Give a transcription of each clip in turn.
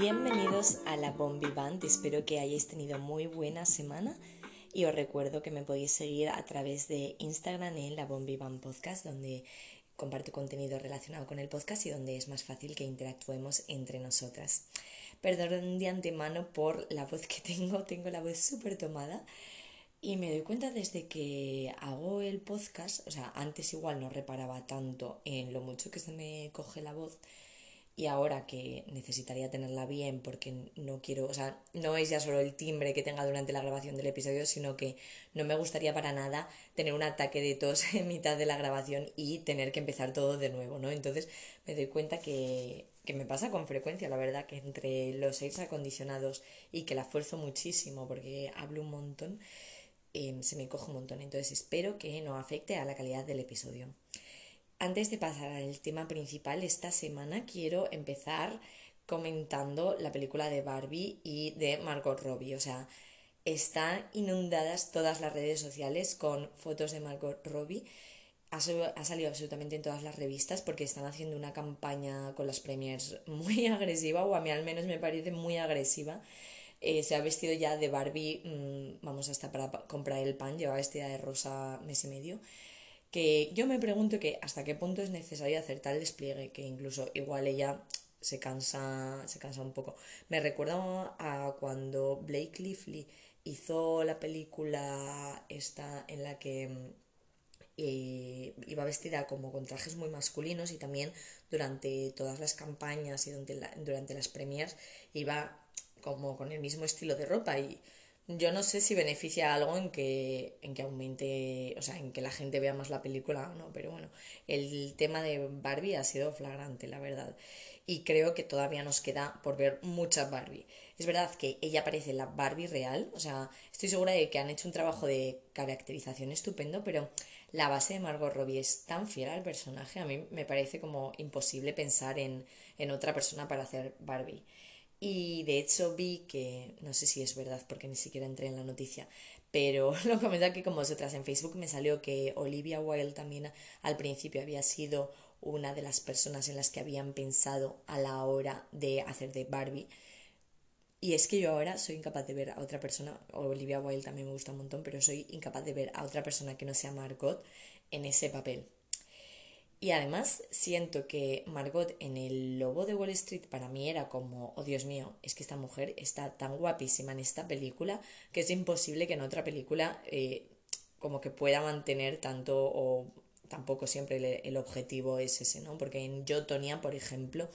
Bienvenidos a la Bombi Band, espero que hayáis tenido muy buena semana y os recuerdo que me podéis seguir a través de Instagram en la Bombi Band Podcast, donde comparto contenido relacionado con el podcast y donde es más fácil que interactuemos entre nosotras. Perdón de antemano por la voz que tengo, tengo la voz súper tomada y me doy cuenta desde que hago el podcast, o sea, antes igual no reparaba tanto en lo mucho que se me coge la voz, y ahora que necesitaría tenerla bien porque no quiero, o sea, no es ya solo el timbre que tenga durante la grabación del episodio, sino que no me gustaría para nada tener un ataque de tos en mitad de la grabación y tener que empezar todo de nuevo, ¿no? Entonces me doy cuenta que, que me pasa con frecuencia, la verdad, que entre los seis acondicionados y que la esfuerzo muchísimo porque hablo un montón, eh, se me coge un montón. Entonces espero que no afecte a la calidad del episodio. Antes de pasar al tema principal, esta semana quiero empezar comentando la película de Barbie y de Margot Robbie. O sea, están inundadas todas las redes sociales con fotos de Margot Robbie. Ha, salido absolutamente en todas las revistas porque están haciendo una campaña con las premiers muy agresiva, o a mí al menos me parece muy agresiva. Eh, se ha vestido ya de Barbie, mm, vamos hasta para comprar el pan, lleva vestida de rosa mes y medio que yo me pregunto que hasta qué punto es necesario hacer tal despliegue, que incluso igual ella se cansa, se cansa un poco. Me recuerda a cuando Blake Lively hizo la película esta en la que eh, iba vestida como con trajes muy masculinos y también durante todas las campañas y durante, durante las premiers iba como con el mismo estilo de ropa y yo no sé si beneficia algo en que, en que aumente, o sea, en que la gente vea más la película o no, pero bueno, el tema de Barbie ha sido flagrante, la verdad. Y creo que todavía nos queda por ver mucha Barbie. Es verdad que ella parece la Barbie real, o sea, estoy segura de que han hecho un trabajo de caracterización estupendo, pero la base de Margot Robbie es tan fiel al personaje, a mí me parece como imposible pensar en, en otra persona para hacer Barbie. Y de hecho vi que, no sé si es verdad porque ni siquiera entré en la noticia, pero lo comenté aquí con vosotras en Facebook, me salió que Olivia Wilde también al principio había sido una de las personas en las que habían pensado a la hora de hacer de Barbie. Y es que yo ahora soy incapaz de ver a otra persona, Olivia Wilde también me gusta un montón, pero soy incapaz de ver a otra persona que no sea Margot en ese papel. Y además siento que Margot en el Lobo de Wall Street para mí era como, oh Dios mío, es que esta mujer está tan guapísima en esta película que es imposible que en otra película eh, como que pueda mantener tanto o tampoco siempre el, objetivo es ese, ¿no? Porque en Yo, Tonya, por ejemplo,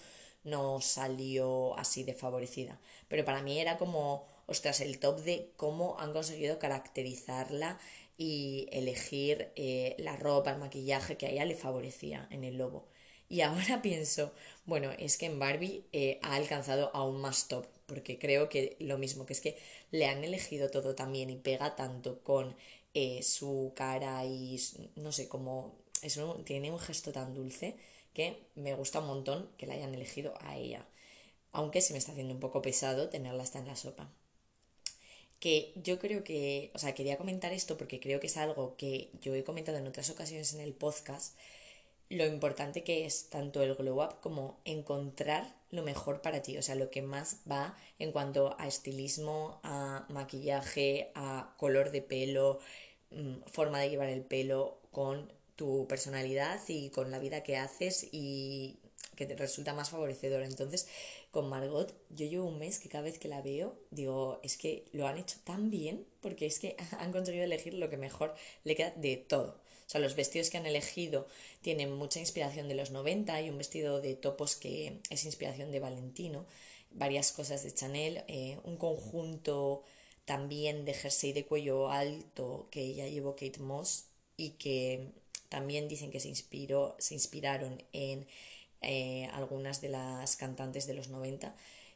no salió así de favorecida. Pero para mí era como, ostras, el top de cómo han conseguido caracterizarla y elegir eh, la ropa, el maquillaje que a ella le favorecía en el lobo. Y ahora pienso, bueno, es que en Barbie eh, ha alcanzado aún más top, porque creo que lo mismo, que es que le han elegido todo también y pega tanto con eh, su cara y no sé, como eso tiene un gesto tan dulce que me gusta un montón que la hayan elegido a ella. Aunque se me está haciendo un poco pesado tenerla hasta en la sopa que yo creo que, o sea, quería comentar esto porque creo que es algo que yo he comentado en otras ocasiones en el podcast, lo importante que es tanto el glow up como encontrar lo mejor para ti, o sea, lo que más va en cuanto a estilismo, a maquillaje, a color de pelo, mm, forma de llevar el pelo con tu personalidad y con la vida que haces y que te resulta más favorecedor. Entonces, con Margot, yo llevo un mes que cada vez que la veo, digo, es que lo han hecho tan bien, porque es que han conseguido elegir lo que mejor le queda de todo. O sea, los vestidos que han elegido tienen mucha inspiración de los 90, hay un vestido de topos que es inspiración de Valentino, varias cosas de Chanel, eh, un conjunto también de jersey de cuello alto que ya llevó Kate Moss y que también dicen que se inspiró, se inspiraron en eh, algunas de las cantantes de los 90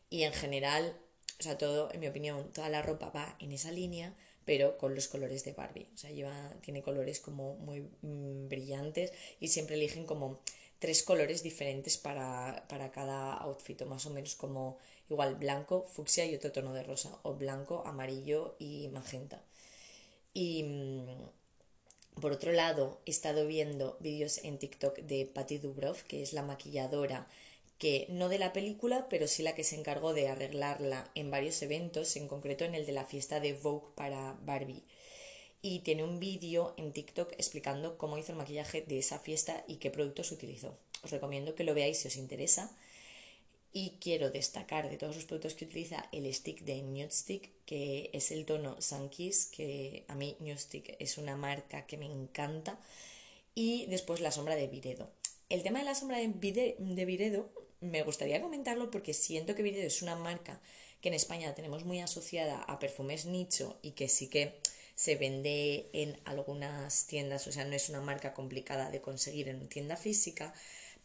y en general, o sea, todo, en mi opinión, toda la ropa va en esa línea, pero con los colores de Barbie. O sea, lleva, tiene colores como muy mm, brillantes y siempre eligen como tres colores diferentes para, para cada outfit, o más o menos como igual blanco, fucsia y otro tono de rosa, o blanco, amarillo y magenta. Y mm, Por otro lado, he estado viendo vídeos en TikTok de Patty Dubrov, que es la maquilladora que no de la película, pero sí la que se encargó de arreglarla en varios eventos, en concreto en el de la fiesta de Vogue para Barbie. Y tiene un vídeo en TikTok explicando cómo hizo el maquillaje de esa fiesta y qué productos utilizó. Os recomiendo que lo veáis si os interesa. Y quiero destacar de todos los productos que utiliza el stick de Nude que es el tono Sunkiss, que a mí Nude es una marca que me encanta. Y después la sombra de Viredo. El tema de la sombra de, Viredo me gustaría comentarlo porque siento que Viredo es una marca que en España tenemos muy asociada a perfumes nicho y que sí que se vende en algunas tiendas, o sea, no es una marca complicada de conseguir en tienda física,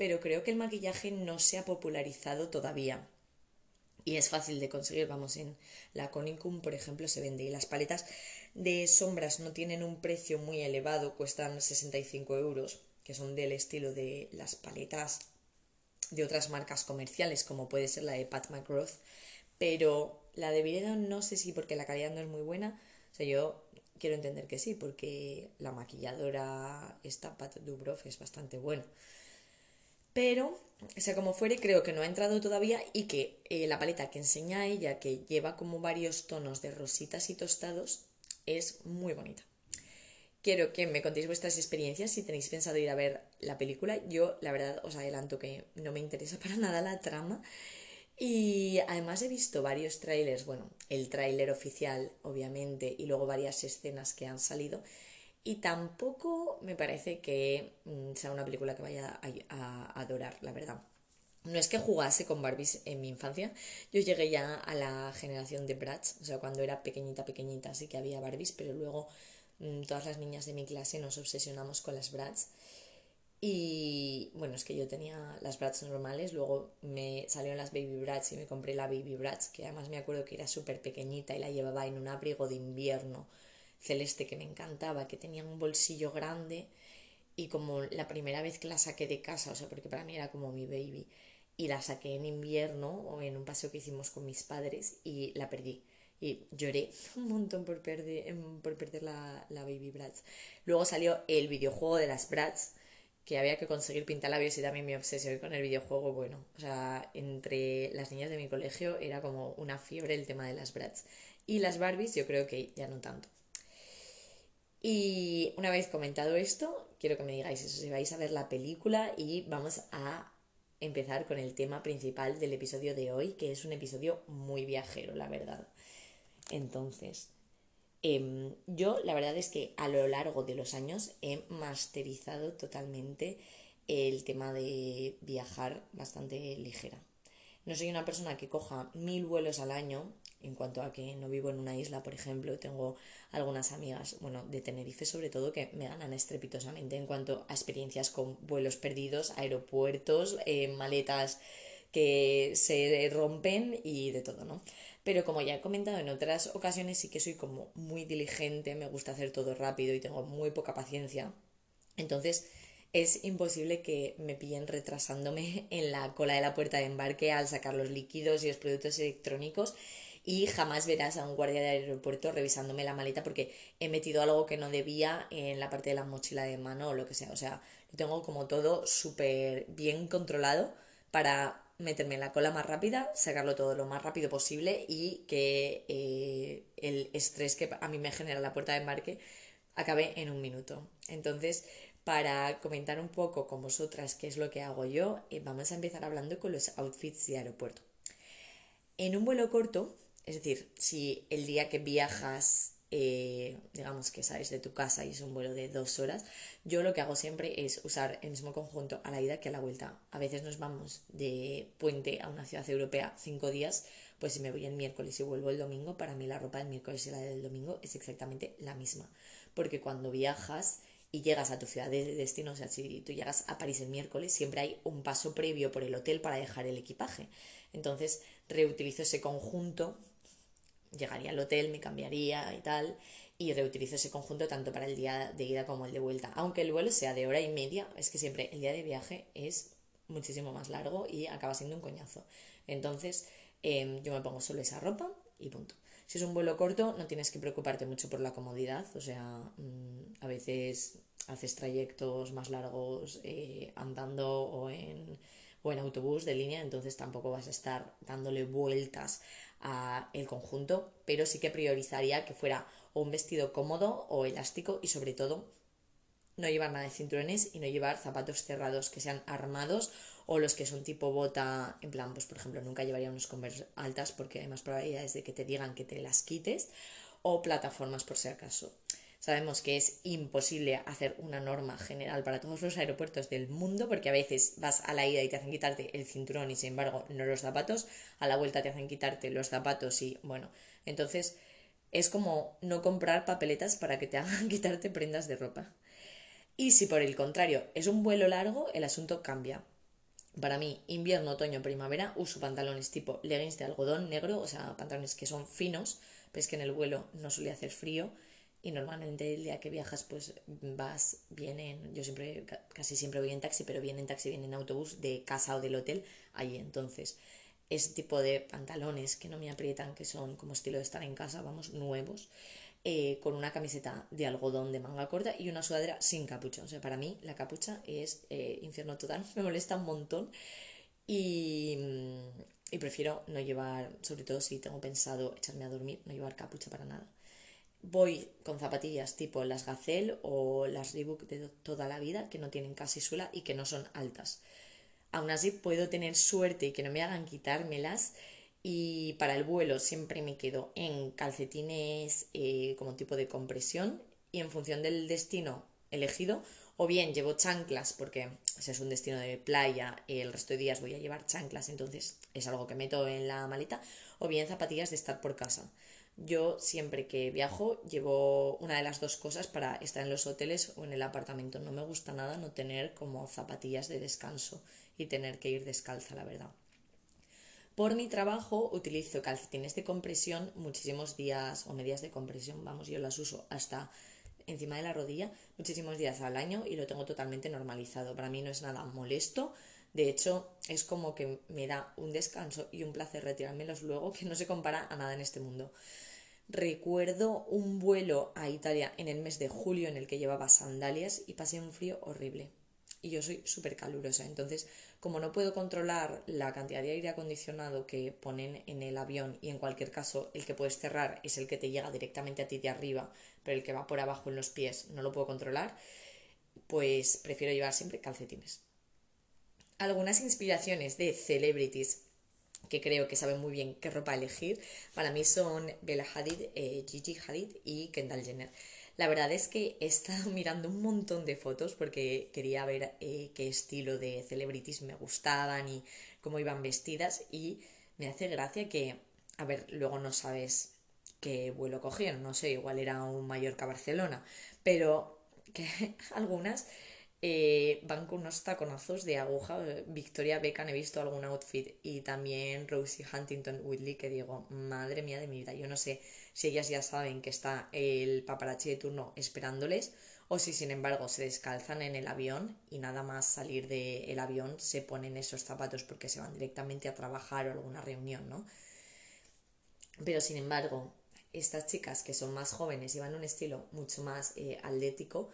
pero creo que el maquillaje no se ha popularizado todavía. Y es fácil de conseguir, vamos, en la Conicum, por ejemplo, se vende. Y las paletas de sombras no tienen un precio muy elevado, cuestan 65 euros, que son del estilo de las paletas de otras marcas comerciales, como puede ser la de Pat McGrath. Pero la de Viredo no sé si porque la calidad no es muy buena. O sea, yo quiero entender que sí, porque la maquilladora, esta Pat Dubrov, es bastante buena. Pero, sea como fuere, creo que no ha entrado todavía y que eh, la paleta que enseña ella, que lleva como varios tonos de rositas y tostados, es muy bonita. Quiero que me contéis vuestras experiencias si tenéis pensado ir a ver la película. Yo, la verdad, os adelanto que no me interesa para nada la trama. Y además he visto varios trailers, bueno, el tráiler oficial, obviamente, y luego varias escenas que han salido y tampoco me parece que mm, sea una película que vaya a, adorar, la verdad. No es que jugase con Barbies en mi infancia, yo llegué ya a la generación de Bratz, o sea, cuando era pequeñita, pequeñita, sí que había Barbies, pero luego mm, todas las niñas de mi clase nos obsesionamos con las Bratz. Y bueno, es que yo tenía las Bratz normales, luego me salieron las Baby Bratz y me compré la Baby Bratz, que además me acuerdo que era súper pequeñita y la llevaba en un abrigo de invierno celeste que me encantaba, que tenía un bolsillo grande y como la primera vez que la saqué de casa, o sea, porque para mí era como mi baby, y la saqué en invierno o en un paseo que hicimos con mis padres y la perdí. Y lloré un montón por perder, em, por perder la, la Baby Bratz. Luego salió el videojuego de las Bratz, que había que conseguir pintalabios y también mi obsesión con el videojuego, bueno, o sea, entre las niñas de mi colegio era como una fiebre el tema de las Bratz. Y las Barbies yo creo que ya no tanto. Y una vez comentado esto, quiero que me digáis eso, si vais a ver la película y vamos a empezar con el tema principal del episodio de hoy, que es un episodio muy viajero, la verdad. Entonces, em, yo la verdad es que a lo largo de los años he masterizado totalmente el tema de viajar bastante ligera. No soy una persona que coja mil vuelos al año, en cuanto a que no vivo en una isla, por ejemplo, tengo algunas amigas, bueno, de Tenerife sobre todo, que me ganan estrepitosamente en cuanto a experiencias con vuelos perdidos, aeropuertos, eh, maletas que se rompen y de todo, ¿no? Pero como ya he comentado en otras ocasiones, sí que soy como muy diligente, me gusta hacer todo rápido y tengo muy poca paciencia. Entonces, es imposible que me pillen retrasándome en la cola de la puerta de embarque al sacar los líquidos y los productos electrónicos y jamás verás a un guardia de aeropuerto revisándome la maleta porque he metido algo que no debía en la parte de la mochila de mano o lo que sea. O sea, lo tengo como todo súper bien controlado para meterme en la cola más rápida, sacarlo todo lo más rápido posible y que eh, el estrés que a mí me genera la puerta de embarque acabe en un minuto. Entonces, para comentar un poco con vosotras qué es lo que hago yo, eh, vamos a empezar hablando con los outfits de aeropuerto. En un vuelo corto, es decir, si el día que viajas, eh, digamos que sales de tu casa y es un vuelo de dos horas, yo lo que hago siempre es usar el mismo conjunto a la ida que a la vuelta. A veces nos vamos de puente a una ciudad europea cinco días, pues si me voy el miércoles y vuelvo el domingo, para mí la ropa del miércoles y la del domingo es exactamente la misma. Porque cuando viajas y llegas a tu ciudad de destino, o sea, si tú llegas a París el miércoles, siempre hay un paso previo por el hotel para dejar el equipaje. Entonces reutilizo ese conjunto llegaría al hotel, me cambiaría y tal, y reutilizo ese conjunto tanto para el día de ida como el de vuelta. Aunque el vuelo sea de hora y media, es que siempre el día de viaje es muchísimo más largo y acaba siendo un coñazo. Entonces, em, yo me pongo solo esa ropa y punto. Si es un vuelo corto, no tienes que preocuparte mucho por la comodidad, o sea, mm, a veces haces trayectos más largos eh, andando o en, o en autobús de línea, entonces tampoco vas a estar dándole vueltas a el conjunto, pero sí que priorizaría que fuera o un vestido cómodo o elástico y sobre todo no llevar nada de cinturones y no llevar zapatos cerrados que sean armados o los que son tipo bota, en plan, pues por ejemplo, nunca llevaría unos Converse altas porque hay más probabilidades de que te digan que te las quites o plataformas por si acaso. Sabemos que es imposible hacer una norma general para todos los aeropuertos del mundo porque a veces vas a la ida y te hacen quitarte el cinturón y sin embargo no los zapatos, a la vuelta te hacen quitarte los zapatos y bueno, entonces es como no comprar papeletas para que te hagan quitarte prendas de ropa. Y si por el contrario es un vuelo largo, el asunto cambia. Para mí, invierno, otoño, primavera, uso pantalones tipo leggings de algodón negro, o sea, pantalones que son finos, pero es que en el vuelo no suele hacer frío y normalmente el día que viajas pues vas bien en, yo siempre, casi siempre voy en taxi, pero bien en taxi, bien en autobús de casa o del hotel, ahí entonces ese tipo de pantalones que no me aprietan, que son como estilo de estar en casa, vamos, nuevos, eh, con una camiseta de algodón de manga corta y una sudadera sin capucha. O sea, para mí la capucha es eh, infierno total, me molesta un montón y, y prefiero no llevar, sobre todo si tengo pensado echarme a dormir, no llevar capucha para nada. Voy con zapatillas tipo las Gazelle o las Reebok de toda la vida, que no tienen casi suela y que no son altas. Aún así puedo tener suerte y que no me hagan quitármelas y para el vuelo siempre me quedo en calcetines eh, como tipo de compresión y en función del destino elegido o bien llevo chanclas porque si es un destino de playa el resto de días voy a llevar chanclas entonces es algo que meto en la maleta o bien zapatillas de estar por casa yo siempre que viajo llevo una de las dos cosas para estar en los hoteles o en el apartamento no me gusta nada no tener como zapatillas de descanso y tener que ir descalza la verdad por mi trabajo utilizo calcetines de compresión muchísimos días o medias de compresión, vamos, yo las uso hasta encima de la rodilla muchísimos días al año y lo tengo totalmente normalizado. Para mí no es nada molesto. De hecho, es como que me da un descanso y un placer retirármelos luego que no se compara a nada en este mundo. Recuerdo un vuelo a Italia en el mes de julio en el que llevaba sandalias y pasé un frío horrible. Y yo soy súper calurosa, entonces como no puedo controlar la cantidad de aire acondicionado que ponen en el avión y en cualquier caso el que puedes cerrar es el que te llega directamente a ti de arriba, pero el que va por abajo en los pies no lo puedo controlar, pues prefiero llevar siempre calcetines. Algunas inspiraciones de celebrities que creo que saben muy bien qué ropa elegir, para mí son Bella Hadid, eh, Gigi Hadid y Kendall Jenner. La verdad es que he estado mirando un montón de fotos porque quería ver eh, qué estilo de celebrities me gustaban y cómo iban vestidas y me hace gracia que, a ver, luego no sabes qué vuelo cogieron, no sé, igual era un Mallorca-Barcelona, pero que algunas eh, van con unos taconazos de aguja. Victoria Beckham he visto algún outfit y también Rosie Huntington Whitley que digo, madre mía de mi vida, yo no sé si ellas ya saben que está el paparazzi de turno esperándoles o si sin embargo se descalzan en el avión y nada más salir del avión se ponen esos zapatos porque se van directamente a trabajar o alguna reunión, ¿no? Pero sin embargo, estas chicas que son más jóvenes llevan un estilo mucho más eh, atlético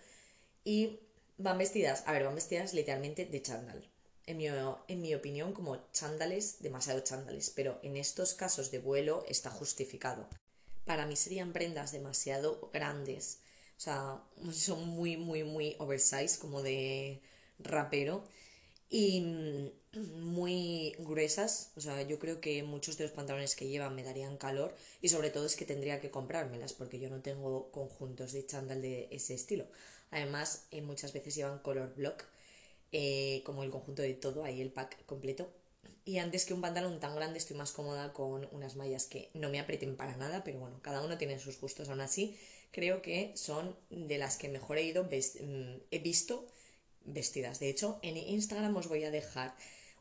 y van vestidas, a ver, van vestidas literalmente de chándal. En mi, en mi opinión, como chándales, demasiado chándales, pero en estos casos de vuelo está justificado para mí serían prendas demasiado grandes. O sea, son muy, muy, muy oversized, como de rapero. Y mm, muy gruesas. O sea, yo creo que muchos de los pantalones que llevan me darían calor. Y sobre todo es que tendría que comprármelas porque yo no tengo conjuntos de chándal de ese estilo. Además, eh, muchas veces llevan color block. Eh, como el conjunto de todo, ahí el pack completo. Y antes que un pantalón tan grande estoy más cómoda con unas mallas que no me aprieten para nada, pero bueno, cada uno tiene sus gustos. Aún así, creo que son de las que mejor he ido, mm, he visto vestidas. De hecho, en Instagram os voy a dejar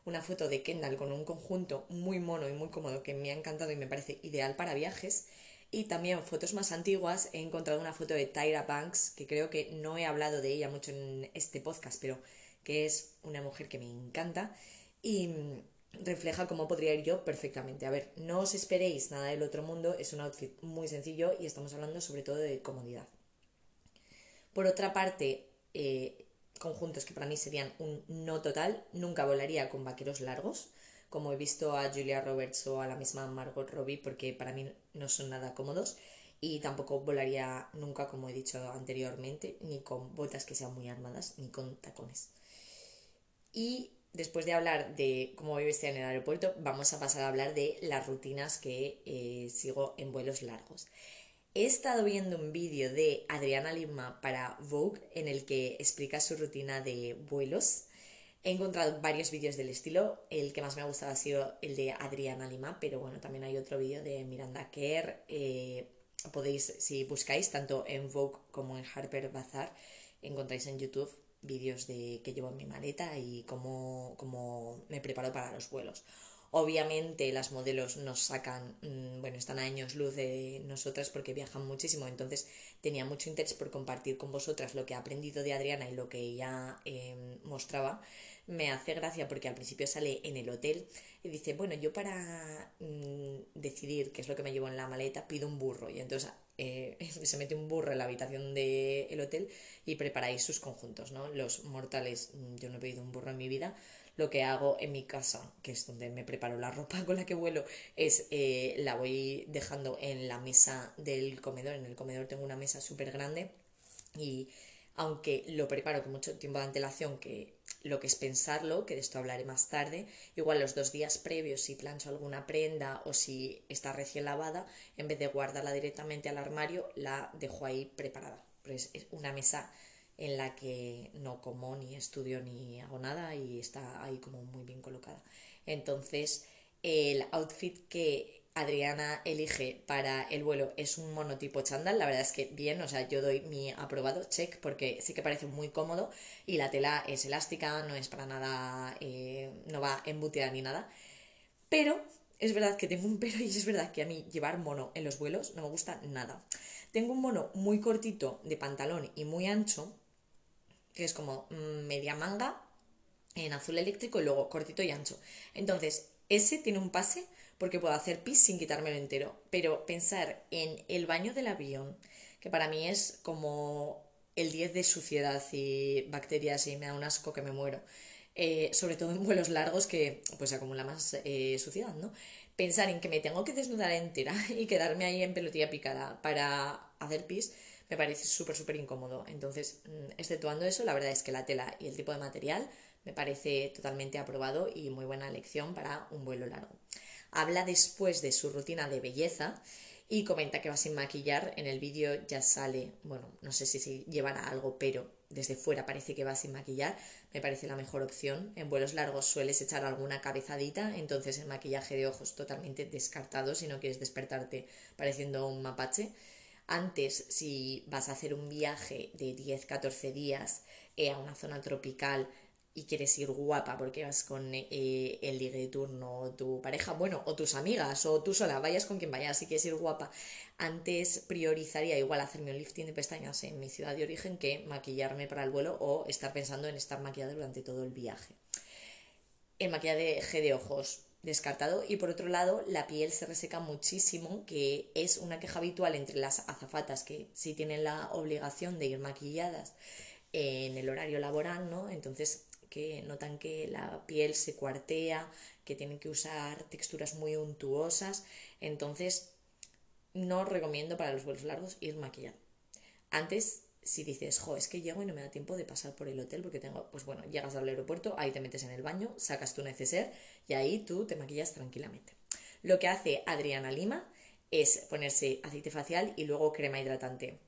una foto de Kendall con un conjunto muy mono y muy cómodo que me ha encantado y me parece ideal para viajes. Y también fotos más antiguas, he encontrado una foto de Tyra Banks, que creo que no he hablado de ella mucho en este podcast, pero que es una mujer que me encanta. Y refleja cómo podría ir yo perfectamente. A ver, no os esperéis nada del otro mundo, es un outfit muy sencillo y estamos hablando sobre todo de comodidad. Por otra parte, eh, conjuntos que para mí serían un no total, nunca volaría con vaqueros largos, como he visto a Julia Roberts o a la misma Margot Robbie, porque para mí no son nada cómodos. Y tampoco volaría nunca, como he dicho anteriormente, ni con botas que sean muy armadas, ni con tacones. Y después de hablar de cómo voy en el aeropuerto, vamos a pasar a hablar de las rutinas que eh, sigo en vuelos largos. He estado viendo un vídeo de Adriana Lima para Vogue en el que explica su rutina de vuelos. He encontrado varios vídeos del estilo. El que más me ha gustado ha sido el de Adriana Lima, pero bueno, también hay otro vídeo de Miranda Kerr. Eh, podéis, si buscáis tanto en Vogue como en Harper Bazaar, encontráis en YouTube vídeos de que llevo en mi maleta y cómo, cómo me preparo para los vuelos. Obviamente las modelos nos sacan, mm, bueno, están a años luz de nosotras porque viajan muchísimo, entonces tenía mucho interés por compartir con vosotras lo que he aprendido de Adriana y lo que ella em, mostraba. Me hace gracia porque al principio sale en el hotel y dice, bueno, yo para mm, decidir qué es lo que me llevo en la maleta pido un burro y entonces eh, se mete un burro en la habitación del hotel y preparáis sus conjuntos, ¿no? Los mortales, mm, yo no he pedido un burro en mi vida, lo que hago en mi casa, que es donde me preparo la ropa con la que vuelo, es eh, la voy dejando en la mesa del comedor. En el comedor tengo una mesa súper grande y aunque lo preparo con mucho tiempo de antelación, que lo que es pensarlo, que de esto hablaré más tarde, igual los dos días previos si plancho alguna prenda o si está recién lavada, en vez de guardarla directamente al armario, la dejo ahí preparada. Pues es una mesa en la que no como ni estudio ni hago nada y está ahí como muy bien colocada. Entonces, el outfit que Adriana elige para el vuelo es un monotipo chándal, la verdad es que bien, o sea, yo doy mi aprobado check porque sí que parece muy cómodo y la tela es elástica, no es para nada, eh, no va embutida ni nada, pero es verdad que tengo un pero y es verdad que a mí llevar mono en los vuelos no me gusta nada. Tengo un mono muy cortito de pantalón y muy ancho, que es como mm, media manga en azul eléctrico y luego cortito y ancho. Entonces, ese tiene un pase porque puedo hacer pis sin quitármelo entero. Pero pensar en el baño del avión, que para mí es como el 10 de suciedad y bacterias y me da un asco que me muero. Eh, sobre todo en vuelos largos que pues acumula más eh, suciedad, ¿no? Pensar en que me tengo que desnudar entera y quedarme ahí en pelotilla picada para hacer pis me parece súper, súper incómodo. Entonces, mm, exceptuando eso, la verdad es que la tela y el tipo de material me parece totalmente aprobado y muy buena elección para un vuelo largo. Habla después de su rutina de belleza y comenta que va sin maquillar. En el vídeo ya sale, bueno, no sé si llevará algo, pero desde fuera parece que va sin maquillar. Me parece la mejor opción. En vuelos largos sueles echar alguna cabezadita, entonces el maquillaje de ojos totalmente descartado si no quieres despertarte pareciendo un mapache. Antes, si vas a hacer un viaje de 10-14 días eh, a una zona tropical y quieres ir guapa porque vas con eh, el ligue de turno o tu pareja, bueno, o tus amigas o tú sola, vayas con quien vayas si quieres ir guapa, antes priorizaría igual hacerme un lifting de pestañas en mi ciudad de origen que maquillarme para el vuelo o estar pensando en estar maquillada durante todo el viaje. El maquillaje de ojos, descartado. Y por otro lado, la piel se reseca muchísimo, que es una queja habitual entre las azafatas que sí tienen la obligación de ir maquilladas en el horario laboral, ¿no? Entonces, que notan que la piel se cuartea, que tienen que usar texturas muy untuosas. Entonces, no recomiendo para los vuelos largos ir maquillado. Antes si dices, jo, es que llego y no me da tiempo de pasar por el hotel porque tengo, pues bueno, llegas al aeropuerto, ahí te metes en el baño, sacas tu neceser y ahí tú te maquillas tranquilamente. Lo que hace Adriana Lima es ponerse aceite facial y luego crema hidratante.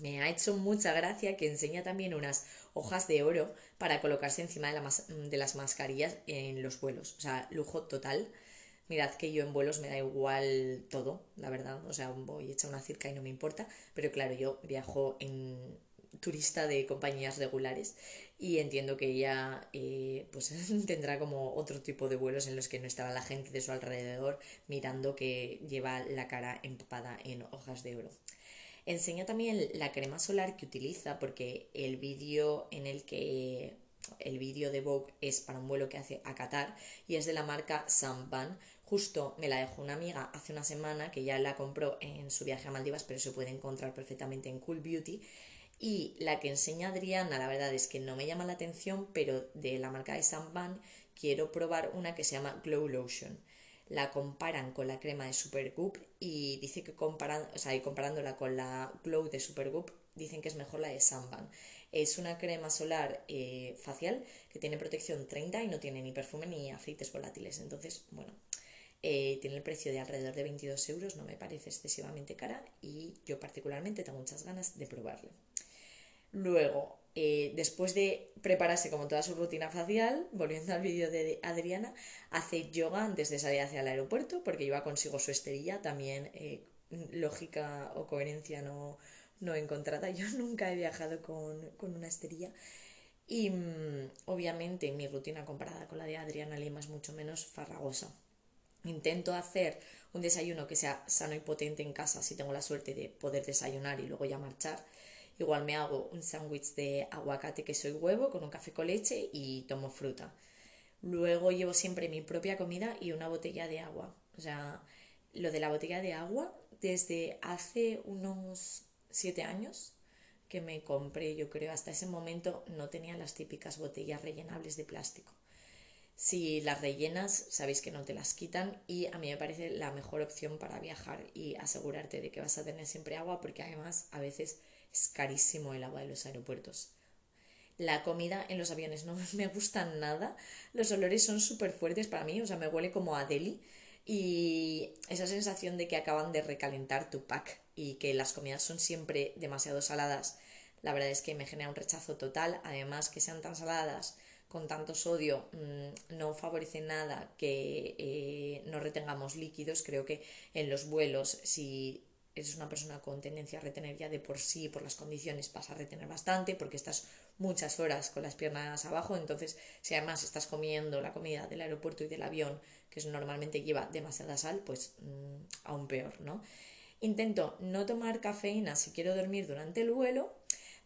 Me ha hecho mucha gracia que enseña también unas hojas de oro para colocarse encima de, de las mascarillas en los vuelos. O sea, lujo total. Mirad que yo en vuelos me da igual todo, la verdad. O sea, voy hecha una circa y no me importa. Pero claro, yo viajo en turista de compañías regulares y entiendo que ella eh, pues tendrá como otro tipo de vuelos en los que no estará la gente de su alrededor mirando que lleva la cara empapada en hojas de oro. Enseña también la crema solar que utiliza porque el vídeo en el que el vídeo de Vogue es para un vuelo que hace a Qatar y es de la marca Sampan. Justo me la dejó una amiga hace una semana que ya la compró en su viaje a Maldivas, pero se puede encontrar perfectamente en Cool Beauty. Y la que enseña Adriana, la verdad es que no me llama la atención, pero de la marca de Sampan quiero probar una que se llama Glow Lotion la comparan con la crema de Supergoop y dice que comparan, o sea, y comparándola con la Glow de Supergoop, dicen que es mejor la de Samban. Es una crema solar eh, facial que tiene protección 30 y no tiene ni perfume ni aceites volátiles. Entonces, bueno, eh, tiene el precio de alrededor de 22 euros, no me parece excesivamente cara y yo particularmente tengo muchas ganas de probarlo. Luego, eh, después de prepararse como toda su rutina facial, volviendo al vídeo de Adriana, hace yoga antes de salir hacia el aeropuerto porque iba consigo su esterilla, también eh, lógica o coherencia no, no encontrada. Yo nunca he viajado con, una esterilla. Y mm, obviamente mi rutina comparada con la de Adriana Lima es mucho menos farragosa. Intento hacer un desayuno que sea sano y potente en casa si tengo la suerte de poder desayunar y luego ya marchar Igual me hago un sándwich de aguacate, queso y huevo con un café con leche y tomo fruta. Luego llevo siempre mi propia comida y una botella de agua. O sea, lo de la botella de agua, desde hace unos siete años que me compré, yo creo, hasta ese momento no tenía las típicas botellas rellenables de plástico. Si las rellenas, sabéis que no te las quitan y a mí me parece la mejor opción para viajar y asegurarte de que vas a tener siempre agua porque además a veces es carísimo el agua de los aeropuertos. La comida en los aviones no me gusta nada. Los olores son súper fuertes para mí, o sea, me huele como a deli. Y esa sensación de que acaban de recalentar tu pack y que las comidas son siempre demasiado saladas, la verdad es que me genera un rechazo total. Además, que sean tan saladas, con tanto sodio, mm, no favorece nada que eh, no retengamos líquidos. Creo que en los vuelos, si eres una persona con tendencia a retener ya de por sí, por las condiciones, vas a retener bastante porque estás muchas horas con las piernas abajo. Entonces, si además estás comiendo la comida del aeropuerto y del avión, que normalmente lleva demasiada sal, pues mm, aún peor, ¿no? Intento no tomar cafeína si quiero dormir durante el vuelo,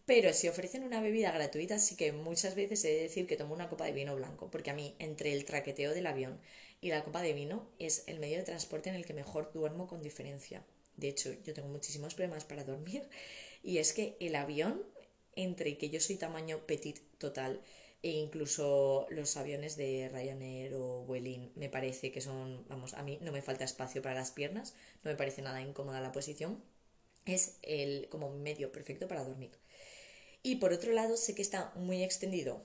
pero si ofrecen una bebida gratuita, sí que muchas veces he de decir que tomo una copa de vino blanco, porque a mí, entre el traqueteo del avión y la copa de vino, es el medio de transporte en el que mejor duermo con diferencia. De hecho, yo tengo muchísimos problemas para dormir y es que el avión, entre que yo soy tamaño petit total e incluso los aviones de Ryanair o Vueling me parece que son, vamos, a mí no me falta espacio para las piernas, no me parece nada incómoda la posición, es el como medio perfecto para dormir. Y por otro lado, sé que está muy extendido,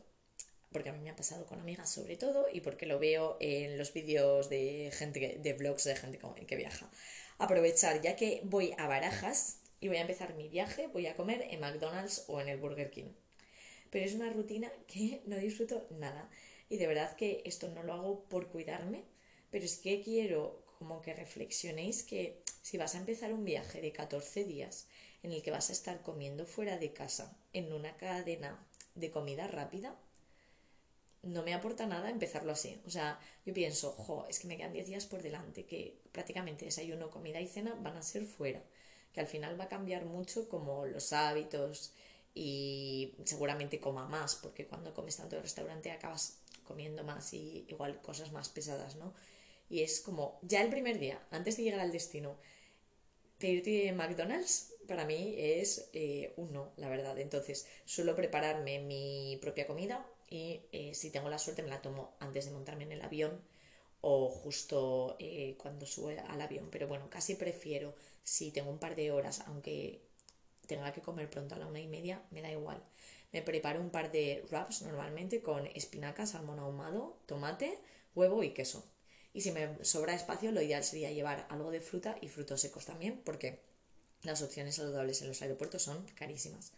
porque a mí me ha pasado con amigas sobre todo, y porque lo veo en los vídeos de gente, de vlogs de gente que viaja aprovechar, ya que voy a Barajas y voy a empezar mi viaje, voy a comer en McDonald's o en el Burger King. Pero es una rutina que no disfruto nada. Y de verdad que esto no lo hago por cuidarme, pero es que quiero como que reflexionéis que si vas a empezar un viaje de 14 días en el que vas a estar comiendo fuera de casa en una cadena de comida rápida, no me aporta nada empezarlo así. O sea, yo pienso, jo, es que me quedan 10 días por delante, que prácticamente desayuno, comida y cena van a ser fuera, que al final va a cambiar mucho como los hábitos y seguramente coma más, porque cuando comes tanto el restaurante acabas comiendo más y igual cosas más pesadas, ¿no? Y es como, ya el primer día, antes de llegar al destino, pedirte McDonald's para mí es eh, la verdad. Entonces, suelo prepararme mi propia comida y eh, si tengo la suerte me la tomo antes de montarme en el avión o justo eh, cuando sube al avión. Pero bueno, casi prefiero si tengo un par de horas, aunque tenga que comer pronto a la una y media, me da igual. Me preparo un par de wraps normalmente con espinacas, salmón ahumado, tomate, huevo y queso. Y si me sobra espacio, lo ideal sería llevar algo de fruta y frutos secos también, porque las opciones saludables en los aeropuertos son carísimas.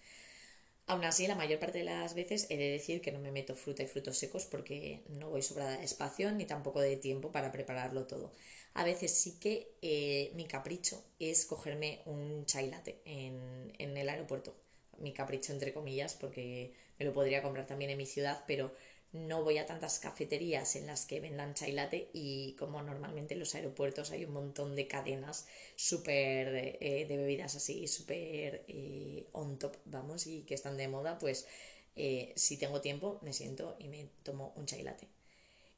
Aún así, la mayor parte de las veces he de decir que no me meto fruta y frutos secos porque no voy sobrada de espacio ni tampoco de tiempo para prepararlo todo. A veces sí que eh, mi capricho es cogerme un chai latte en, en el aeropuerto. Mi capricho entre comillas porque me lo podría comprar también en mi ciudad, pero no voy a tantas cafeterías en las que vendan chai latte y como normalmente en los aeropuertos hay un montón de cadenas súper eh, de bebidas así, súper eh, on top, vamos, y que están de moda, pues eh, si tengo tiempo, me siento y me tomo un chai latte.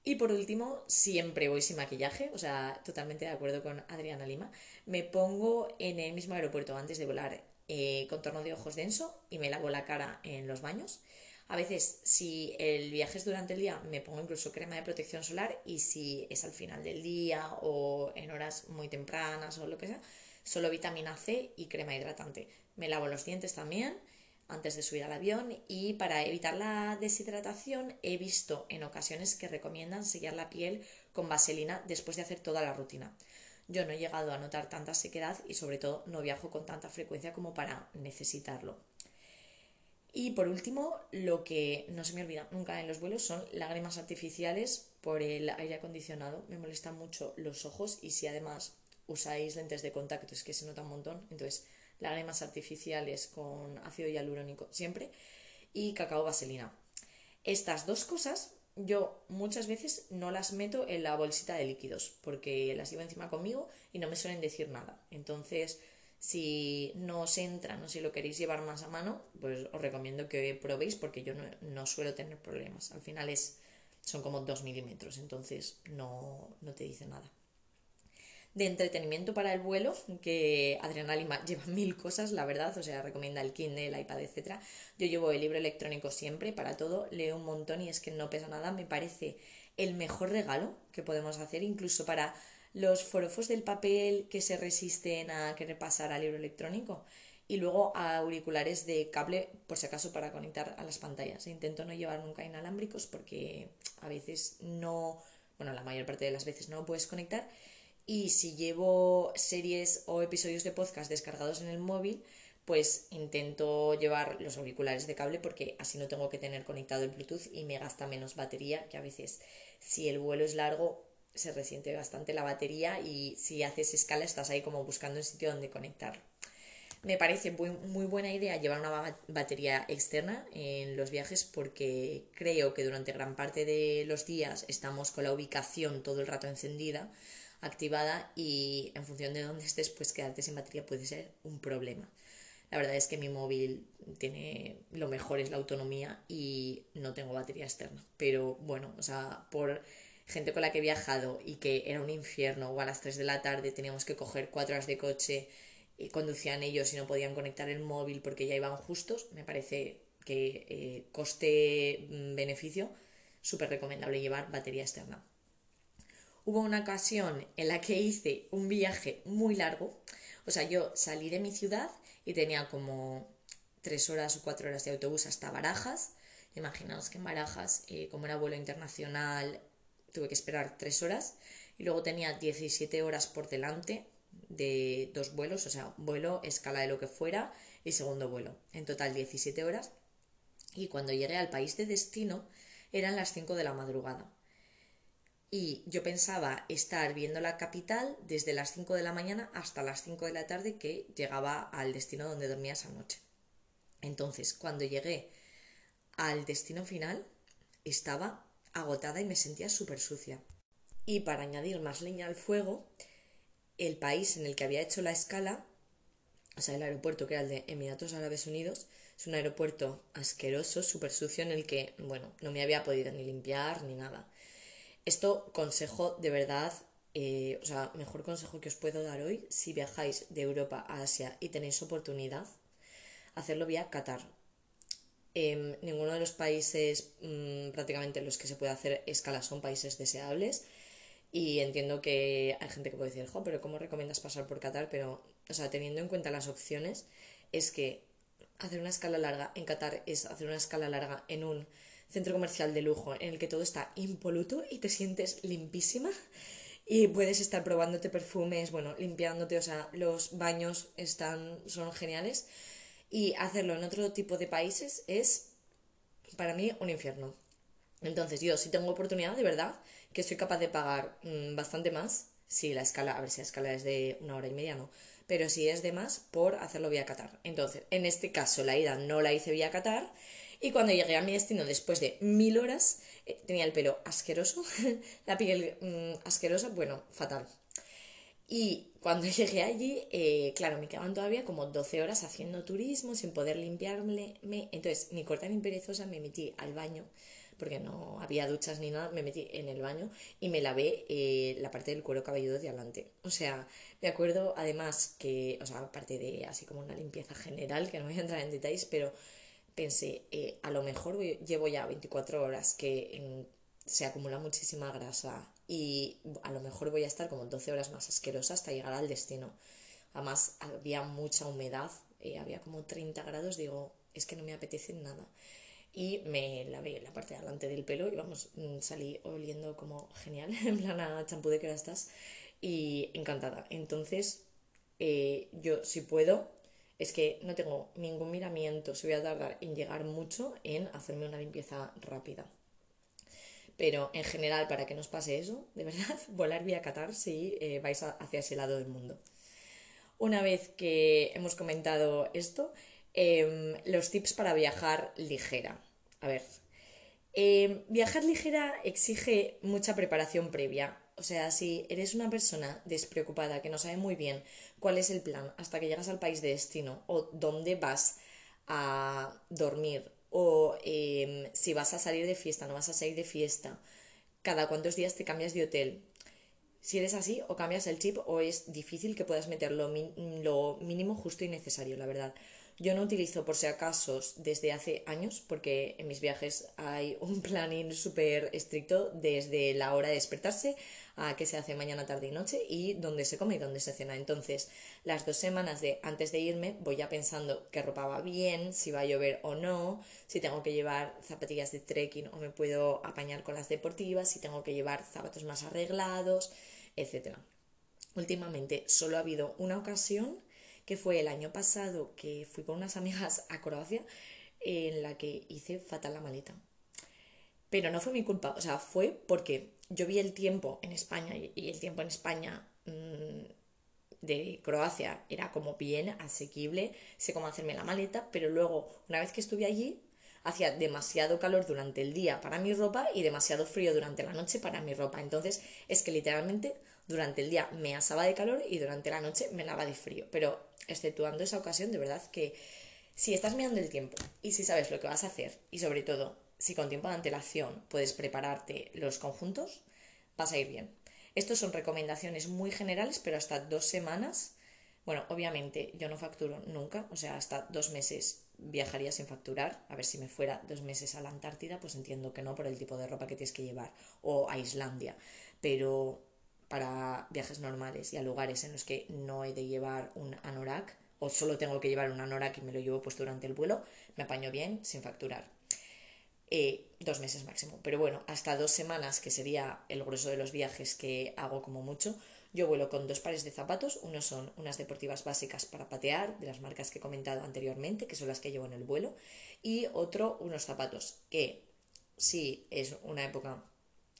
Y por último, siempre voy sin maquillaje, o sea, totalmente de acuerdo con Adriana Lima. Me pongo en el mismo aeropuerto antes de volar contorno de ojos denso y me lavo la cara en los baños. A veces, si el viaje es durante el día, me pongo incluso crema de protección solar y si es al final del día o en horas muy tempranas o lo que sea, solo vitamina C y crema hidratante. Me lavo los dientes también antes de subir al avión y para evitar la deshidratación he visto en ocasiones que recomiendan sellar la piel con vaselina después de hacer toda la rutina. Yo no he llegado a notar tanta sequedad y sobre todo no viajo con tanta frecuencia como para necesitarlo. Y por último, lo que no se me olvida nunca en los vuelos son lágrimas artificiales por el aire acondicionado. Me molestan mucho los ojos y si además usáis lentes de contacto es que se nota un montón. Entonces lágrimas artificiales con ácido hialurónico siempre y cacao vaselina. Estas dos cosas yo muchas veces no las meto en la bolsita de líquidos porque las llevo encima conmigo y no me suelen decir nada. Entonces, si no os entran o si lo queréis llevar más a mano, pues os recomiendo que probéis porque yo no, no suelo tener problemas. Al final es, son como 2 milímetros, entonces no, no te dice nada de entretenimiento para el vuelo, que Adriana Lima lleva mil cosas, la verdad, o sea, recomienda el Kindle, el iPad, etc. Yo llevo el libro electrónico siempre, para todo, leo un montón y es que no pesa nada, me parece el mejor regalo que podemos hacer, incluso para los forofos del papel que se resisten a querer pasar al libro electrónico y luego auriculares de cable por si acaso para conectar a las pantallas. Intento no llevar nunca inalámbricos porque a veces no, bueno, la mayor parte de las veces no puedes conectar y si llevo series o episodios de podcast descargados en el móvil, pues intento llevar los auriculares de cable porque así no tengo que tener conectado el Bluetooth y me gasta menos batería, que a veces si el vuelo es largo se resiente bastante la batería y si haces escala estás ahí como buscando un sitio donde conectarlo. Me parece muy, muy buena idea llevar una batería externa en los viajes porque creo que durante gran parte de los días estamos con la ubicación todo el rato encendida activada y en función de dónde estés, pues quedarte sin batería puede ser un problema. La verdad es que mi móvil tiene lo mejor es la autonomía y no tengo batería externa. Pero bueno, o sea, por gente con la que he viajado y que era un infierno o a las 3 de la tarde teníamos que coger 4 horas de coche y conducían ellos y no podían conectar el móvil porque ya iban justos, me parece que eh, coste-beneficio súper recomendable llevar batería externa. Hubo una ocasión en la que hice un viaje muy largo. O sea, yo salí de mi ciudad y tenía como tres horas o cuatro horas de autobús hasta Barajas. Imaginaos que en Barajas, eh, como era vuelo internacional, tuve que esperar tres horas. Y luego tenía 17 horas por delante de dos vuelos, o sea, vuelo, escala de lo que fuera y segundo vuelo. En total 17 horas. Y cuando llegué al país de destino eran las 5 de la madrugada y yo pensaba estar viendo la capital desde las 5 de la mañana hasta las 5 de la tarde que llegaba al destino donde dormía esa noche. Entonces, cuando llegué al destino final, estaba agotada y me sentía súper sucia. Y para añadir más leña al fuego, el país en el que había hecho la escala, o sea, el aeropuerto que era el de Emiratos Árabes Unidos, es un aeropuerto asqueroso, súper sucio, en el que, bueno, no me había podido ni limpiar ni nada. Esto consejo de verdad, eh, o sea, mejor consejo que os puedo dar hoy, si viajáis de Europa a Asia y tenéis oportunidad, hacerlo vía Qatar. Em, ninguno de los países mm, prácticamente en los que se puede hacer escala son países deseables y entiendo que hay gente que puede decir, jo, pero ¿cómo recomiendas pasar por Qatar? Pero, o sea, teniendo en cuenta las opciones, es que hacer una escala larga en Qatar es hacer una escala larga en un centro comercial de lujo en el que todo está impoluto y te sientes limpísima y puedes estar probándote perfumes, bueno, limpiándote, o sea, los baños están, son geniales. Y hacerlo en otro tipo de países es, para mí, un infierno. Entonces, yo si tengo oportunidad, de verdad, que soy capaz de pagar mm, bastante más, si la escala, a ver si la escala es de una hora y media, no, pero si es de más, por hacerlo vía Qatar. Entonces, en este caso, la ida no la hice vía Qatar y cuando llegué a mi destino después de mil horas, eh, tenía el pelo asqueroso, la piel mm, asquerosa, bueno, fatal. Y cuando llegué allí, eh, claro, me quedaban todavía como 12 horas haciendo turismo sin poder limpiarme. Entonces, ni corta ni perezosa, me metí al baño, porque no había duchas ni nada, me metí en el baño y me lavé eh, la parte del cuero cabelludo de adelante. O sea, me acuerdo además que, o sea, aparte de así como una limpieza general, que no voy a entrar en detalles, pero pensé, eh, a lo mejor llevo ya 24 horas que se acumula muchísima grasa y a lo mejor voy a estar como 12 horas más asquerosa hasta llegar al destino. Además, había mucha humedad, eh, había como 30 grados, digo, es que no me apetece nada. Y me lavé la parte de delante del pelo y vamos, mm, salí oliendo como genial, en plan champú de estás y encantada. Entonces, eh, yo si puedo, es que no tengo ningún miramiento, si voy a tardar en llegar mucho en hacerme una limpieza rápida. Pero en general, para que nos pase eso, de verdad, volar vía Qatar si eh, vais hacia ese lado del mundo. Una vez que hemos comentado esto, em, los tips para viajar ligera. A ver, em, viajar ligera exige mucha preparación previa. O sea, si eres una persona despreocupada que no sabe muy bien cuál es el plan hasta que llegas al país de destino o dónde vas a dormir o em, si vas a salir de fiesta, no vas a salir de fiesta, cada cuántos días te cambias de hotel. Si eres así, o cambias el chip o es difícil que puedas meter lo, lo mínimo justo y necesario, la verdad. Yo no utilizo por si acaso desde hace años, porque en mis viajes hay un planning súper estricto desde la hora de despertarse a qué se hace mañana, tarde y noche y dónde se come y dónde se cena. Entonces, las dos semanas de antes de irme voy ya pensando qué ropa va bien, si va a llover o no, si tengo que llevar zapatillas de trekking o me puedo apañar con las deportivas, si tengo que llevar zapatos más arreglados, etc. Últimamente solo ha habido una ocasión que fue el año pasado que fui con unas amigas a Croacia en la que hice fatal la maleta. Pero no fue mi culpa, o sea, fue porque yo vi el tiempo en España y el tiempo en España mm, de Croacia era como bien asequible, sé cómo hacerme la maleta, pero luego, una vez que estuve allí, hacía demasiado calor durante el día para mi ropa y demasiado frío durante la noche para mi ropa. Entonces, es que literalmente durante el día me asaba de calor y durante la noche me lava de frío. Pero exceptuando esa ocasión, de verdad que si estás mirando el tiempo y si sabes lo que vas a hacer y sobre todo si con tiempo de antelación puedes prepararte los conjuntos, vas a ir bien. Estos son recomendaciones muy generales, pero hasta dos semanas. Bueno, obviamente yo no facturo nunca, o sea, hasta dos meses viajaría sin facturar. A ver si me fuera dos meses a la Antártida, pues entiendo que no por el tipo de ropa que tienes que llevar, o a Islandia. Pero para viajes normales y a lugares en los que no he de llevar un anorak, o solo tengo que llevar un anorak y me lo llevo puesto durante el vuelo, me apaño bien sin facturar. Eh, dos meses máximo. Pero bueno, hasta dos semanas, que sería el grueso de los viajes que hago como mucho, yo vuelo con dos pares de zapatos. Uno son unas deportivas básicas para patear, de las marcas que he comentado anteriormente, que son las que llevo en el vuelo. Y otro, unos zapatos que, si es una época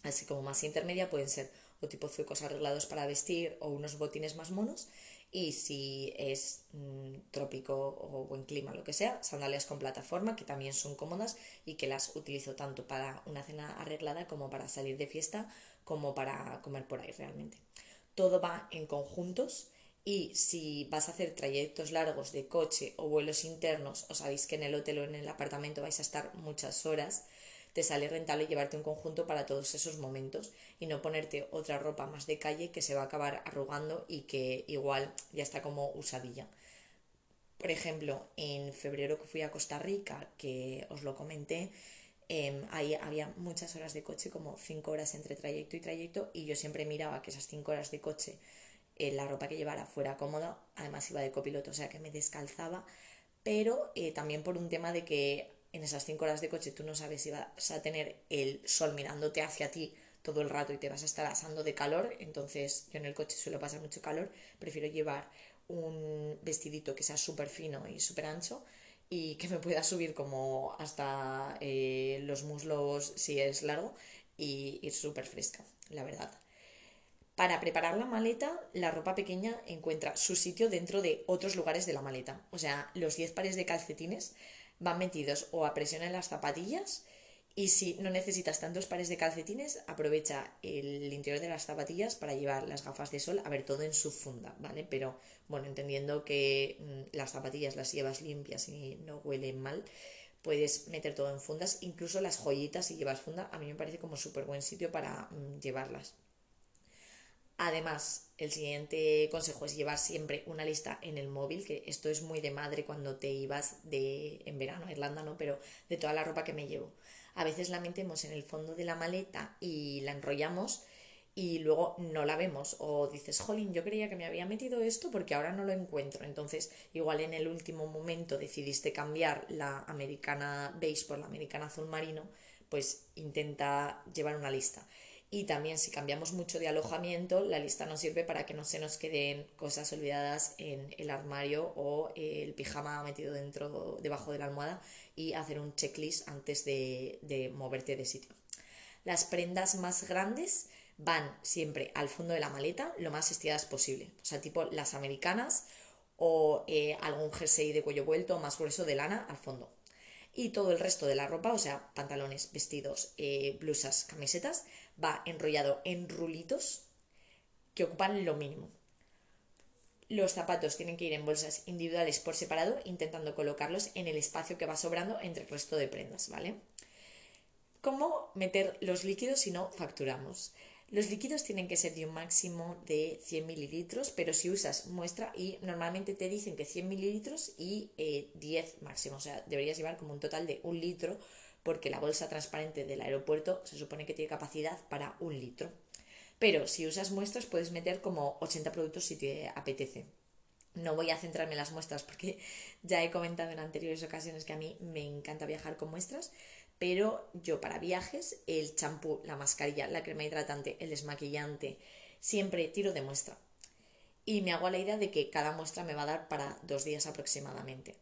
así como más intermedia, pueden ser o tipo zuecos arreglados para vestir o unos botines más monos y si es mm, trópico o buen clima, lo que sea, sandalias con plataforma que también son cómodas y que las utilizo tanto para una cena arreglada como para salir de fiesta como para comer por ahí realmente. Todo va en conjuntos y si vas a hacer trayectos largos de coche o vuelos internos o sabéis que en el hotel o en el apartamento vais a estar muchas horas, te sale rentable llevarte un conjunto para todos esos momentos y no ponerte otra ropa más de calle que se va a acabar arrugando y que igual ya está como usadilla. Por ejemplo, en febrero que fui a Costa Rica, que os lo comenté, em, ahí había muchas horas de coche, como 5 horas entre trayecto y trayecto, y yo siempre miraba que esas 5 horas de coche, eh, la ropa que llevara fuera cómoda, además iba de copiloto, o sea que me descalzaba, pero eh, también por un tema de que en esas cinco horas de coche tú no sabes si vas a tener el sol mirándote hacia ti todo el rato y te vas a estar asando de calor, entonces yo en el coche suelo pasar mucho calor, prefiero llevar un vestidito que sea súper fino y súper ancho y que me pueda subir como hasta eh, los muslos si es largo y ir súper fresca, la verdad. Para preparar la maleta, la ropa pequeña encuentra su sitio dentro de otros lugares de la maleta. O sea, los 10 pares de calcetines van metidos o a presión en las zapatillas Y si no necesitas tantos pares de calcetines, aprovecha el interior de las zapatillas para llevar las gafas de sol, a ver, todo en su funda, ¿vale? Pero bueno, entendiendo que mm, las zapatillas las llevas limpias y no huelen mal, puedes meter todo en fundas, incluso las joyitas si llevas funda, a mí me parece como súper buen sitio para mm, llevarlas. Además, el siguiente consejo es llevar siempre una lista en el móvil, que esto es muy de madre cuando te ibas de en verano a Irlanda, ¿no? Pero de toda la ropa que me llevo. A veces la metemos en el fondo de la maleta y la enrollamos y luego no la vemos o dices, jolín, yo creía que me había metido esto porque ahora no lo encuentro. Entonces, igual en el último momento decidiste cambiar la americana beige por la americana azul marino, pues intenta llevar una lista. Y también si cambiamos mucho de alojamiento, la lista nos sirve para que no se nos queden cosas olvidadas en el armario o el pijama metido dentro, debajo de la almohada y hacer un checklist antes de, de moverte de sitio. Las prendas más grandes van siempre al fondo de la maleta lo más estiradas posible. O sea, tipo las americanas o eh, algún jersey de cuello vuelto más grueso de lana al fondo. Y todo el resto de la ropa, o sea, pantalones, vestidos, eh, blusas, camisetas, va enrollado en rulitos que ocupan lo mínimo. Los zapatos tienen que ir en bolsas individuales por separado, intentando colocarlos en el espacio que va sobrando entre el resto de prendas, ¿vale? ¿Cómo meter los líquidos si no facturamos? Los líquidos tienen que ser de un máximo de 100 mililitros, pero si usas muestra y normalmente te dicen que 100 mililitros y 10 eh, máximo, o sea, deberías llevar como un total de un litro porque la bolsa transparente del aeropuerto se supone que tiene capacidad para un litro. Pero si usas muestras puedes meter como 80 productos si te apetece. No voy a centrarme en las muestras porque ya he comentado en anteriores ocasiones que a mí me encanta viajar con muestras, pero yo para viajes, el champú, la mascarilla, la crema hidratante, el desmaquillante, siempre tiro de muestra. Y me hago la idea de que cada muestra me va a dar para dos días aproximadamente.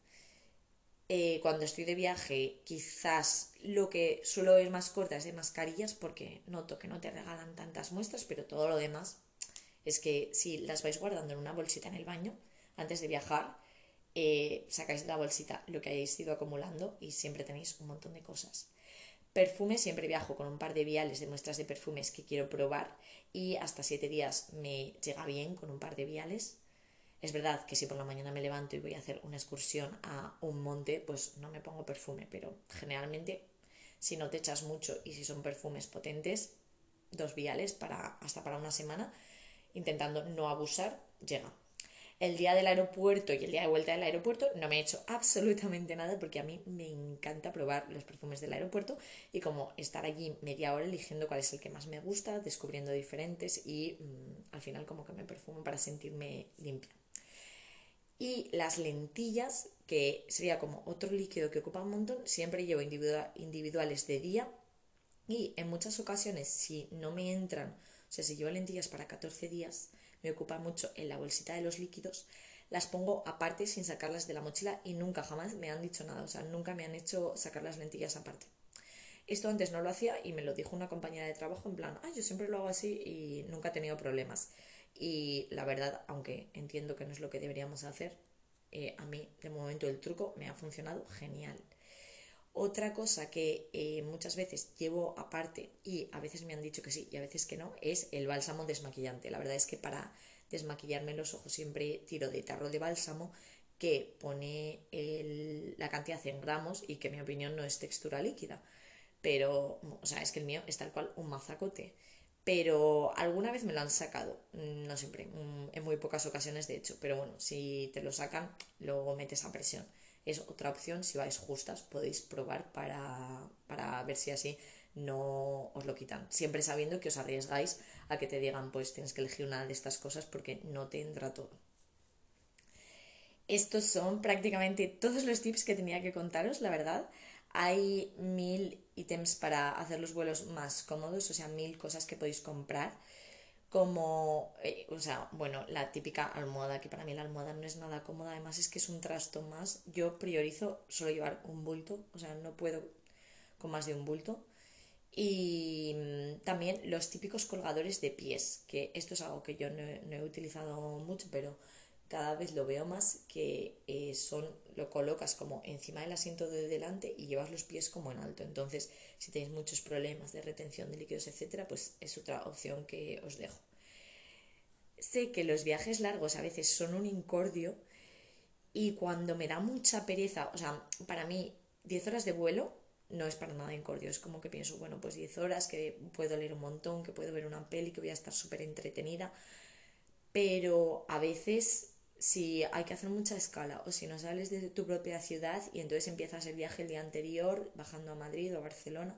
Eh, cuando estoy de viaje, quizás lo que suelo ir más corta es de mascarillas porque noto que no te regalan tantas muestras, pero todo lo demás es que si las vais guardando en una bolsita en el baño antes de viajar, eh, sacáis de la bolsita lo que hayáis ido acumulando y siempre tenéis un montón de cosas. Perfume, siempre viajo con un par de viales de muestras de perfumes que quiero probar y hasta siete días me llega bien con un par de viales. Es verdad que si por la mañana me levanto y voy a hacer una excursión a un monte, pues no me pongo perfume, pero generalmente si no te echas mucho y si son perfumes potentes, dos viales para hasta para una semana, intentando no abusar, llega. El día del aeropuerto y el día de vuelta del aeropuerto no me he hecho absolutamente nada porque a mí me encanta probar los perfumes del aeropuerto y como estar allí media hora eligiendo cuál es el que más me gusta, descubriendo diferentes y mm, al final como que me perfumo para sentirme limpia. Y las lentillas, que sería como otro líquido que ocupa un montón, siempre llevo individuales de día y en muchas ocasiones si no me entran, o sea, si llevo lentillas para 14 días, me ocupa mucho en la bolsita de los líquidos, las pongo aparte sin sacarlas de la mochila y nunca jamás me han dicho nada, o sea, nunca me han hecho sacar las lentillas aparte. Esto antes no lo hacía y me lo dijo una compañera de trabajo en plan, ah, yo siempre lo hago así y nunca he tenido problemas. Y la verdad, aunque entiendo que no es lo que deberíamos hacer, eh, a mí de momento el truco me ha funcionado genial. Otra cosa que eh, muchas veces llevo aparte y a veces me han dicho que sí y a veces que no es el bálsamo desmaquillante. La verdad es que para desmaquillarme los ojos siempre tiro de tarro de bálsamo que pone la cantidad en gramos y que en mi opinión no es textura líquida. Pero, o sea, es que el mío es tal cual un mazacote pero alguna vez me lo han sacado, no siempre, mm, en muy pocas ocasiones de hecho, pero bueno, si te lo sacan, luego metes a presión. Es otra opción, si vais justas, podéis probar para, para ver si así no os lo quitan. Siempre sabiendo que os arriesgáis a que te digan, pues tienes que elegir una de estas cosas porque no te entra todo. Estos son prácticamente todos los tips que tenía que contaros, la verdad. Hay mil ítems para hacer los vuelos más cómodos, o sea, mil cosas que podéis comprar. Como, eh, o sea, bueno, la típica almohada, que para mí la almohada no es nada cómoda, además es que es un trasto más. Yo priorizo solo llevar un bulto, o sea, no puedo con más de un bulto. Y mm, también los típicos colgadores de pies, que esto es algo que yo no he utilizado mucho, pero cada vez lo veo más que eh, son lo colocas como encima del asiento de delante y llevas los pies como en alto. Entonces, si tenéis muchos problemas de retención de líquidos, etcétera, pues es otra opción que os dejo. Sé que los viajes largos a veces son un incordio y cuando me da mucha pereza, o sea, para mí 10 horas de vuelo no es para nada incordio, es como que pienso, bueno, pues 10 horas que puedo leer un montón, que puedo ver una peli, que voy a estar súper entretenida, pero a veces si hay que hacer mucha escala o si no sales de tu propia ciudad y entonces empiezas el viaje el día anterior bajando a Madrid o a Barcelona,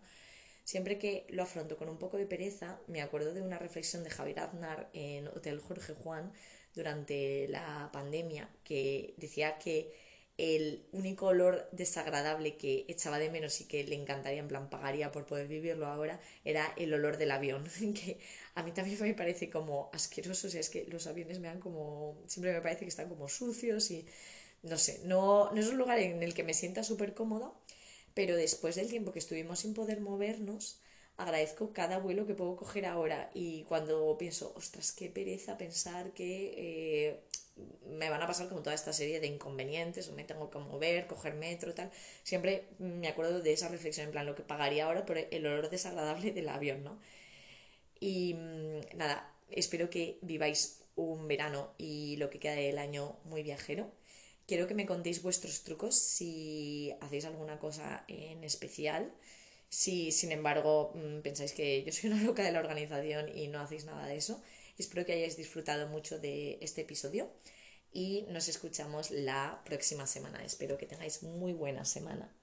siempre que lo afronto con un poco de pereza, me acuerdo de una reflexión de Javier Aznar en Hotel Jorge Juan durante la pandemia que decía que el único olor desagradable que echaba de menos y que le encantaría, en plan, pagaría por poder vivirlo ahora, era el olor del avión, que a mí también me parece como asqueroso, o sea, es que los aviones me dan como, siempre me parece que están como sucios y no sé, no, no es un lugar en el que me sienta súper cómoda, pero después del tiempo que estuvimos sin poder movernos, agradezco cada vuelo que puedo coger ahora. Y cuando pienso, ostras, qué pereza pensar que eh, me van a pasar como toda esta serie de inconvenientes, o me tengo que mover, coger metro, tal. Siempre me acuerdo de esa reflexión, en plan, lo que pagaría ahora por el olor desagradable del avión, ¿no? Y mm, nada, espero que viváis un verano y lo que queda del año muy viajero. Quiero que me contéis vuestros trucos si hacéis alguna cosa en especial. Si, sin embargo, mm, pensáis que yo soy una loca de la organización y no hacéis nada de eso, Espero que hayáis disfrutado mucho de este episodio y nos escuchamos la próxima semana. Espero que tengáis muy buena semana.